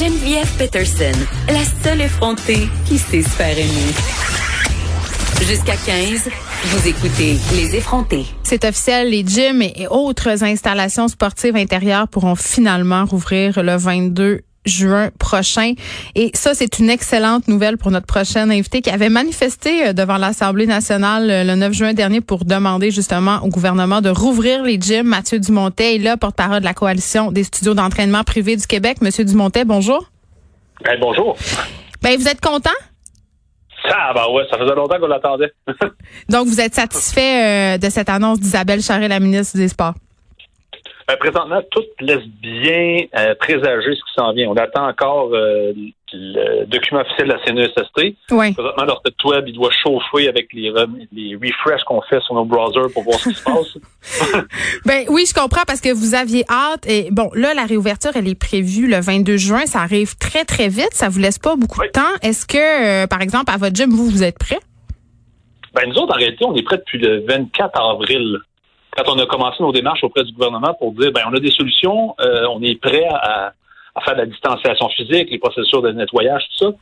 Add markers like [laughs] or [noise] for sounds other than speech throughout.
Geneviève Peterson, la seule effrontée qui sait se faire aimer. Jusqu'à 15, vous écoutez Les effrontés. C'est officiel, les gyms et autres installations sportives intérieures pourront finalement rouvrir le 22 juin prochain. Et ça, c'est une excellente nouvelle pour notre prochaine invité qui avait manifesté euh, devant l'Assemblée nationale euh, le 9 juin dernier pour demander justement au gouvernement de rouvrir les gyms. Mathieu Dumontet est là, porte-parole de la Coalition des studios d'entraînement privés du Québec. Monsieur Dumontet, bonjour. Ben, bonjour. Ben, vous êtes content? Ah, ben ouais, ça faisait longtemps qu'on l'attendait. [laughs] Donc, vous êtes satisfait euh, de cette annonce d'Isabelle Charret, la ministre des Sports? Ben, présentement, tout laisse bien euh, présager ce qui s'en vient. On attend encore euh, le document officiel de la CNESST. Oui. Présentement, leur site web, il doit chauffer avec les, les refreshs qu'on fait sur nos browsers pour voir ce qui se passe. [laughs] ben oui, je comprends parce que vous aviez hâte. Et bon, là, la réouverture, elle est prévue le 22 juin. Ça arrive très, très vite. Ça vous laisse pas beaucoup de temps. Est-ce que, euh, par exemple, à votre gym, vous, vous êtes prêt? Ben, nous autres, en réalité, on est prêts depuis le 24 avril quand on a commencé nos démarches auprès du gouvernement pour dire, ben, on a des solutions, euh, on est prêt à, à, faire de la distanciation physique, les processus de nettoyage, tout ça.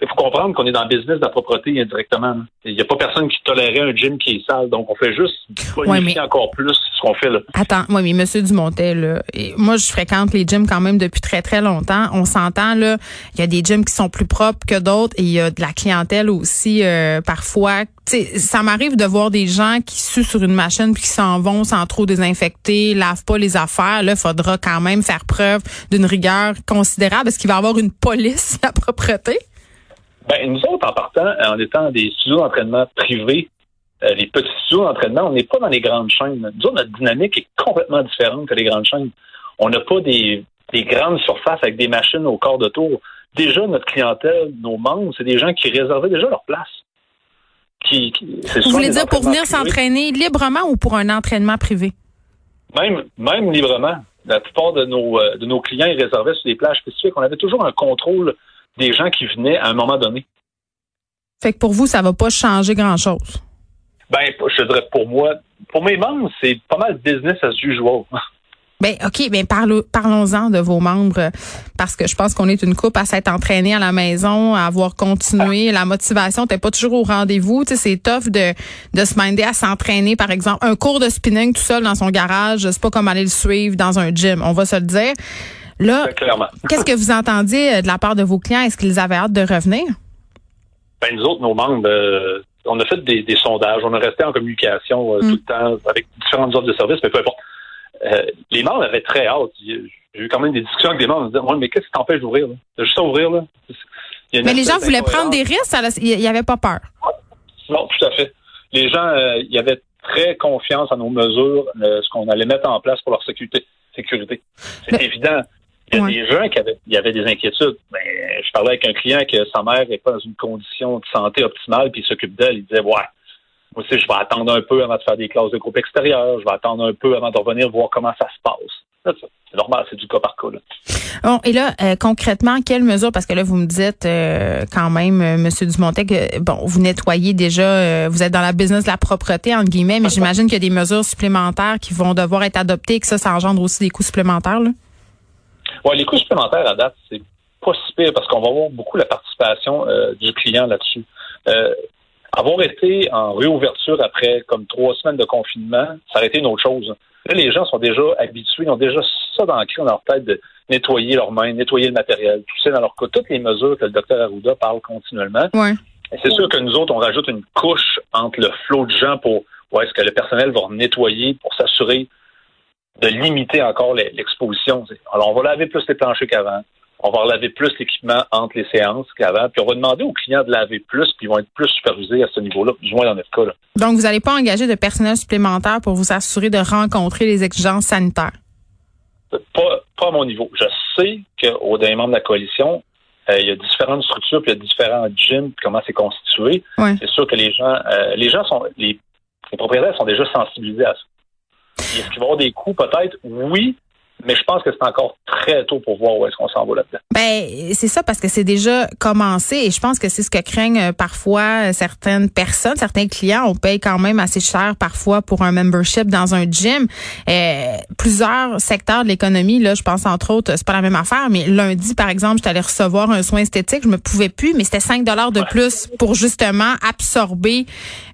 Il faut comprendre qu'on est dans le business de la propreté indirectement. Il n'y a pas personne qui tolérait un gym qui est sale, donc on fait juste bonifier encore plus ce qu'on fait là. Attends, moi, mais Monsieur Dumontet, là, et moi je fréquente les gyms quand même depuis très très longtemps. On s'entend là, il y a des gyms qui sont plus propres que d'autres et il y a de la clientèle aussi euh, parfois. sais, ça m'arrive de voir des gens qui suent sur une machine puis qui s'en vont sans trop désinfecter, lavent pas les affaires. Là, il faudra quand même faire preuve d'une rigueur considérable. Est-ce qu'il va y avoir une police de la propreté? Ben, nous autres, en partant, en étant des studios d'entraînement privés, euh, les petits studios d'entraînement, on n'est pas dans les grandes chaînes. Nous autres, notre dynamique est complètement différente que les grandes chaînes. On n'a pas des, des, grandes surfaces avec des machines au corps de tour. Déjà, notre clientèle, nos membres, c'est des gens qui réservaient déjà leur place. Qui, qui Vous voulez dire pour venir s'entraîner librement ou pour un entraînement privé? Même, même librement. La plupart de nos, euh, de nos clients, ils réservaient sur des plages spécifiques. On avait toujours un contrôle des gens qui venaient à un moment donné. Fait que pour vous, ça va pas changer grand-chose. Ben, je dirais pour moi, pour mes membres, c'est pas mal business as usual. [laughs] Ben ok, ben parlons-en de vos membres parce que je pense qu'on est une coupe à s'être entraîné à la maison, à avoir continué. La motivation n'était pas toujours au rendez-vous. Tu sais, c'est tough de de se minder à s'entraîner, par exemple, un cours de spinning tout seul dans son garage. C'est pas comme aller le suivre dans un gym. On va se le dire. Là, [laughs] qu'est-ce que vous entendiez euh, de la part de vos clients? Est-ce qu'ils avaient hâte de revenir? Ben, nous autres, nos membres, euh, on a fait des, sondages, on a resté en communication euh, tout le temps avec différentes offres de services, mais peu importe. les membres avaient très hâte. J'ai eu quand même des discussions avec des membres. Ils disaient, mais qu'est-ce qui t'empêche d'ouvrir? C'est juste à ouvrir. Là. Mais les gens voulaient prendre des risques, il n'y avait pas peur. Non, tout à fait. Les gens, il y avait très confiance en nos mesures, ce qu'on allait mettre en place pour leur sécurité. sécurité. C'est évident. Il y a des gens qui avaient, il y avait des inquiétudes. Ben, je parlais avec un client que sa mère n'est pas dans une condition de santé optimale, puis il s'occupe d'elle. Il disait, ouais, moi aussi, je vais attendre un peu avant de faire des classes de groupe extérieur. Je vais attendre un peu avant de revenir voir comment ça se passe. C'est normal, c'est du cas par cas. Là. Bon, et là, euh, concrètement, quelles mesures, parce que là, vous me dites euh, quand même, euh, Monsieur Dumontet, que bon, vous nettoyez déjà, vous êtes dans la business de la propreté, entre guillemets, mais j'imagine qu'il y a des mesures supplémentaires qui vont devoir être adoptées et que ça, ça engendre aussi des coûts supplémentaires. Là. Ouais, les coûts supplémentaires à date, c'est pas si pire parce qu'on va voir beaucoup la participation euh, du client là-dessus. Euh, avoir été en réouverture après comme trois semaines de confinement, ça aurait été une autre chose. Là, les gens sont déjà habitués, ils ont déjà ça dans leur tête de nettoyer leurs mains, nettoyer le matériel. Sais, dans leur cas, toutes les mesures que le docteur Arruda parle continuellement. Ouais. C'est sûr que nous autres, on rajoute une couche entre le flot de gens pour ouais, est-ce que le personnel va nettoyer pour s'assurer de limiter encore l'exposition. Alors, on va laver plus les planchers qu'avant. On va laver plus l'équipement entre les séances qu'avant. Puis on va demander aux clients de laver plus, puis ils vont être plus supervisés à ce niveau-là, du moins dans notre cas. Là. Donc, vous n'allez pas engager de personnel supplémentaire pour vous assurer de rencontrer les exigences sanitaires? Pas, pas à mon niveau. Je sait qu'au dernier membre de la coalition, euh, il y a différentes structures, puis il y a différents gyms, puis comment c'est constitué. C'est sûr que les gens, euh, les gens sont, les, les, propriétaires sont déjà sensibilisés à ça. Est-ce qu'il va y avoir des coûts? Peut-être? Oui, mais je pense que c'est encore très tôt pour voir où est-ce qu'on s'en va là-dedans. Ben, c'est ça parce que c'est déjà commencé et je pense que c'est ce que craignent euh, parfois certaines personnes, certains clients. On paye quand même assez cher parfois pour un membership dans un gym. Euh, plusieurs secteurs de l'économie, là, je pense entre autres, c'est pas la même affaire, mais lundi, par exemple, j'étais allée recevoir un soin esthétique, je me pouvais plus, mais c'était 5 dollars de plus pour justement absorber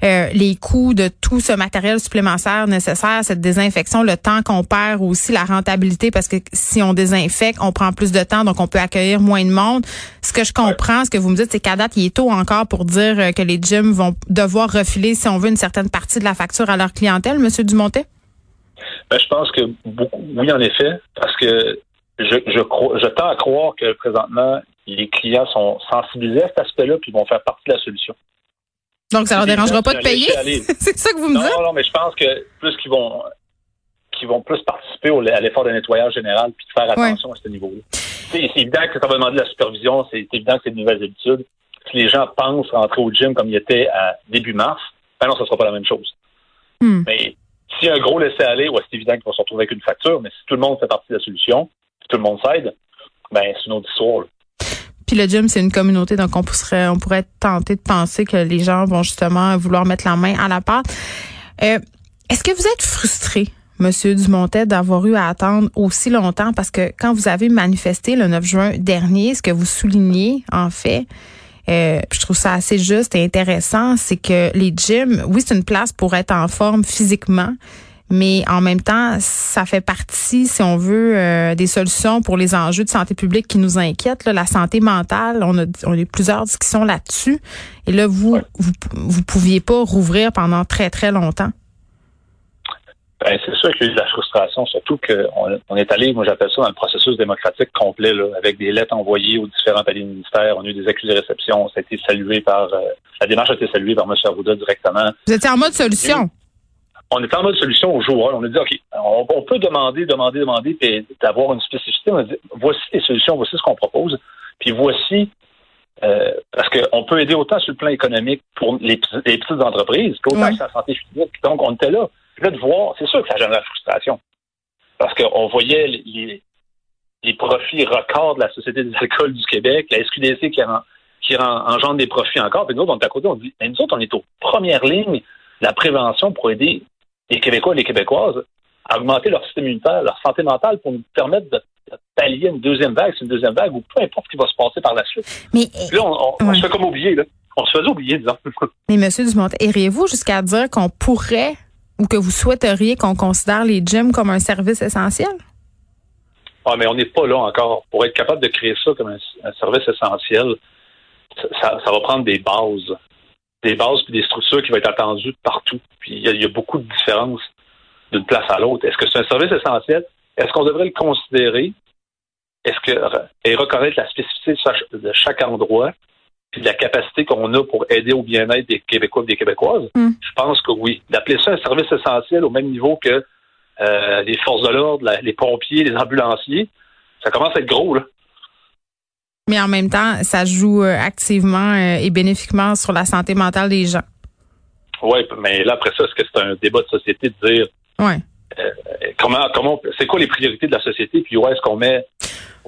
euh, les coûts de tout ce matériel supplémentaire nécessaire, cette désinfection, le temps qu'on perd aussi, la rentabilité parce que si on désinfecte, on prend plus de temps, donc on peut accueillir moins de monde. Ce que je comprends, ce que vous me dites, c'est qu'à date, il est tôt encore pour dire euh, que les gyms vont devoir refiler, si on veut, une certaine partie de la facture à leur clientèle, Monsieur Dumontet? Ben, je pense que beaucoup, oui, en effet, parce que je, je, crois, je tends à croire que présentement, les clients sont sensibilisés à cet aspect-là puis vont faire partie de la solution. Donc, ça leur dérangera pas de payer? [laughs] c'est ça que vous me dites? Non, non, mais je pense que plus qu'ils vont qui vont plus participer au, à l'effort de nettoyage général puis de faire attention à ce niveau-là. C'est évident que ça va demander de la supervision, c'est évident que c'est de nouvelles habitudes. Si les gens pensent rentrer au gym comme il était à début mars, ben non, ce ne sera pas la même chose. Hmm. Mais si un gros laisser-aller, ouais, c'est évident qu'il va se retrouver avec une facture, mais si tout le monde fait partie de la solution, si tout le monde s'aide, ben c'est une autre histoire. Puis le gym, c'est une communauté, donc on pourrait, on pourrait tenter de penser que les gens vont justement vouloir mettre la main à la pâte. Euh, Est-ce que vous êtes frustré Monsieur Dumontet, d'avoir eu à attendre aussi longtemps parce que quand vous avez manifesté le 9 juin dernier, ce que vous soulignez, en fait, euh, je trouve ça assez juste et intéressant, c'est que les gyms, oui, c'est une place pour être en forme physiquement, mais en même temps, ça fait partie, si on veut, euh, des solutions pour les enjeux de santé publique qui nous inquiètent. la santé mentale, on a, on a eu plusieurs discussions là-dessus. Et là, vous, vous, vous pouviez pas rouvrir pendant très, très longtemps. Ben, c'est sûr qu'il y a eu de la frustration, surtout qu'on on est allé, moi j'appelle ça, dans le processus démocratique complet, là, avec des lettres envoyées aux différents paliers ministères. On a eu des accusés de réception. Ça a été salué par. Euh, la démarche a été saluée par M. Arruda directement. Vous étiez en mode solution? On était en mode solution au jour. On a dit, OK, on, peut demander, demander, demander, puis d'avoir une spécificité. On a dit, voici les solutions, voici ce qu'on propose. Puis voici euh, parce qu'on peut aider autant sur le plan économique pour les, petites entreprises qu'autant sur la santé physique. Donc, on était là. Là, de voir, c'est sûr que ça génère la frustration. Parce qu'on voyait les, les, profits records de la Société des alcools du Québec, la SQDC qui, qui engendre des profits encore, puis nous autres, on est à côté, on dit, mais nous autres, on est aux premières lignes de la prévention pour aider les Québécois et les Québécoises à augmenter leur système immunitaire, leur santé mentale pour nous permettre de, pallier une deuxième vague, c'est une deuxième vague, ou peu importe ce qui va se passer par la suite. Mais, là, on, se fait comme oublier, là. On se faisait oublier, disons. Mais, M. Dumont, iriez-vous jusqu'à dire qu'on pourrait ou que vous souhaiteriez qu'on considère les gyms comme un service essentiel? Ah, mais on n'est pas là encore. Pour être capable de créer ça comme un, service essentiel, ça, va prendre des bases. Des bases et des structures qui vont être attendues partout. Puis il y, a beaucoup de différences d'une place à l'autre. Est-ce que c'est un service essentiel? Est-ce qu'on devrait le considérer? Est-ce que et reconnaître la spécificité de chaque endroit? De la capacité qu'on a pour aider au bien-être des Québécois et des Québécoises, mm. je pense que oui. D'appeler ça un service essentiel au même niveau que euh, les forces de l'ordre, les pompiers, les ambulanciers, ça commence à être gros, là. Mais en même temps, ça joue euh, activement euh, et bénéfiquement sur la santé mentale des gens. Oui, mais là, après ça, est-ce que c'est un débat de société de dire ouais. comment, comment, c'est quoi les priorités de la société, puis où est-ce qu'on met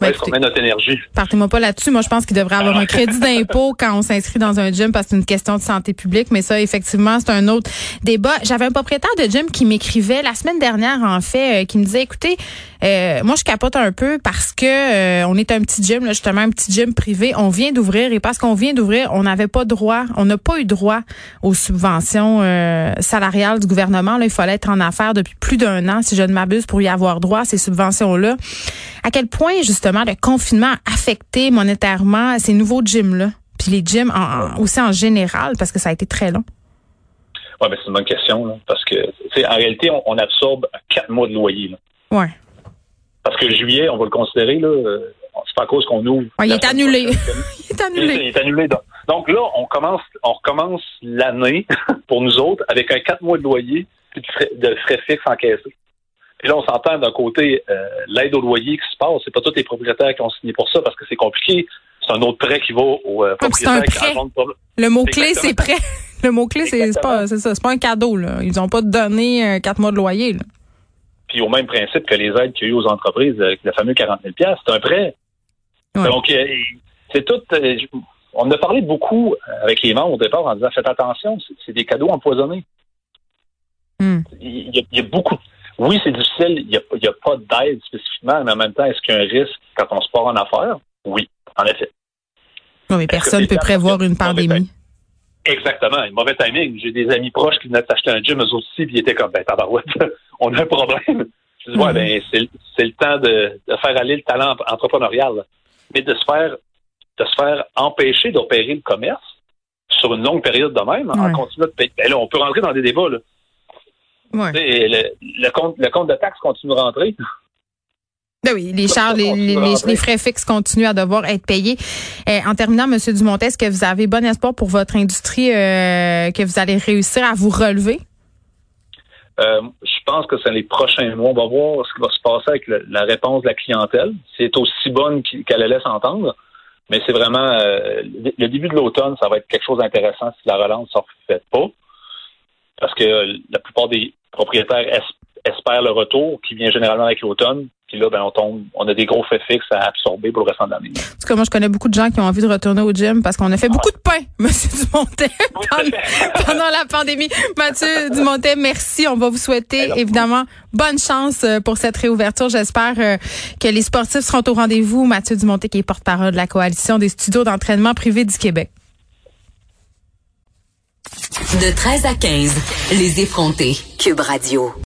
ben, est-ce qu'on met notre énergie? Partez-moi pas là-dessus. Moi, je pense qu'il devrait avoir un crédit d'impôt quand on s'inscrit dans un gym parce que c'est une question de santé publique. Mais ça, effectivement, c'est un autre débat. J'avais un propriétaire de gym qui m'écrivait la semaine dernière, en fait, euh, qui me disait, écoutez, euh, moi, je capote un peu parce que euh, on est un petit gym, là, justement, un petit gym privé. On vient d'ouvrir et parce qu'on vient d'ouvrir, on n'avait pas droit, on n'a pas eu droit aux subventions salariales du gouvernement. Là, il fallait être en affaires depuis plus d'un an, si je ne m'abuse, pour y avoir droit à ces subventions-là. À quel point, justement, le confinement a affecté monétairement ces nouveaux gyms-là? Puis les gyms aussi en général, parce que ça a été très long? Oui, mais c'est une bonne question, parce que en réalité, on, absorbe quatre mois de loyer. Oui. Parce que juillet, on va le considérer, là, euh, c'est pas à cause qu'on ouvre. [laughs] il, est annulé. il est annulé. Il est annulé. Donc, là, on commence, on recommence l'année [laughs] pour nous autres avec un quatre mois de loyer et de frais, de frais fixes encaissés. Et là, on s'entend d'un côté euh, l'aide au loyer qui se passe. C'est pas tous les propriétaires qui ont signé pour ça parce que c'est compliqué. C'est un autre prêt qui va aux euh, propriétaires qui prêt. Le mot-clé, c'est prêt. [laughs] Le mot-clé, c'est pas, c'est ça. C'est pas un cadeau, là. Ils ont pas donné euh, quatre mois de loyer, là. Puis au même principe que les aides qu'il y a eu aux entreprises, euh, le fameux 40 000 c'est un prêt. Donc, c'est tout. on a parlé beaucoup avec les membres au départ en disant faites attention, c'est des cadeaux empoisonnés. Hmm. Il, y a, beaucoup. Oui, c'est difficile. Il n'y a, a, pas d'aide spécifiquement, mais en même temps, est-ce qu'il y a un risque quand on se part en affaires? Oui, en effet. Non, mais personne ne peut prévoir une pandémie. Exactement. Mauvais timing. J'ai des amis proches qui venaient d'acheter un gym, eux aussi, puis ils étaient comme, ben, tabarouette, [laughs] on a un problème. Je dis, ouais, mm-hmm. ben, c'est le temps de, faire aller le talent entrepreneurial. Mais de se faire, de se faire empêcher d'opérer le commerce sur une longue période de même, en continuant de payer. Ben là, on peut rentrer dans des débats, là. Ouais. Le, le, compte, le compte de taxes continue de rentrer. Ben oui, les charges, les, frais fixes continuent à devoir être payés. Euh, en terminant, M. Dumont, est-ce que vous avez bon espoir pour votre industrie euh, que vous allez réussir à vous relever? Euh, je pense que c'est les prochains mois. On va voir ce qui va se passer avec la réponse de la clientèle. C'est aussi bonne qu'elle laisse entendre. Mais c'est vraiment le début de l'automne, ça va être quelque chose d'intéressant si la relance ne se fait pas. Parce que la plupart des propriétaires espèrent le retour qui vient généralement avec l'automne. Puis là, ben, on tombe, on a des gros faits fixes à absorber pour le restant de l'année. En tout cas, moi, je connais beaucoup de gens qui ont envie de retourner au gym parce qu'on a fait beaucoup de pain, [laughs] Monsieur Dumontet, [laughs] pendant, la pandémie. Mathieu Dumontet, merci. On va vous souhaiter, évidemment, bonne chance euh, pour cette réouverture. J'espère euh, que les sportifs seront au rendez-vous. Mathieu Dumontet, qui est porte-parole de la Coalition des studios d'entraînement privés du Québec. De 13 à 15, les effrontés. Cube Radio.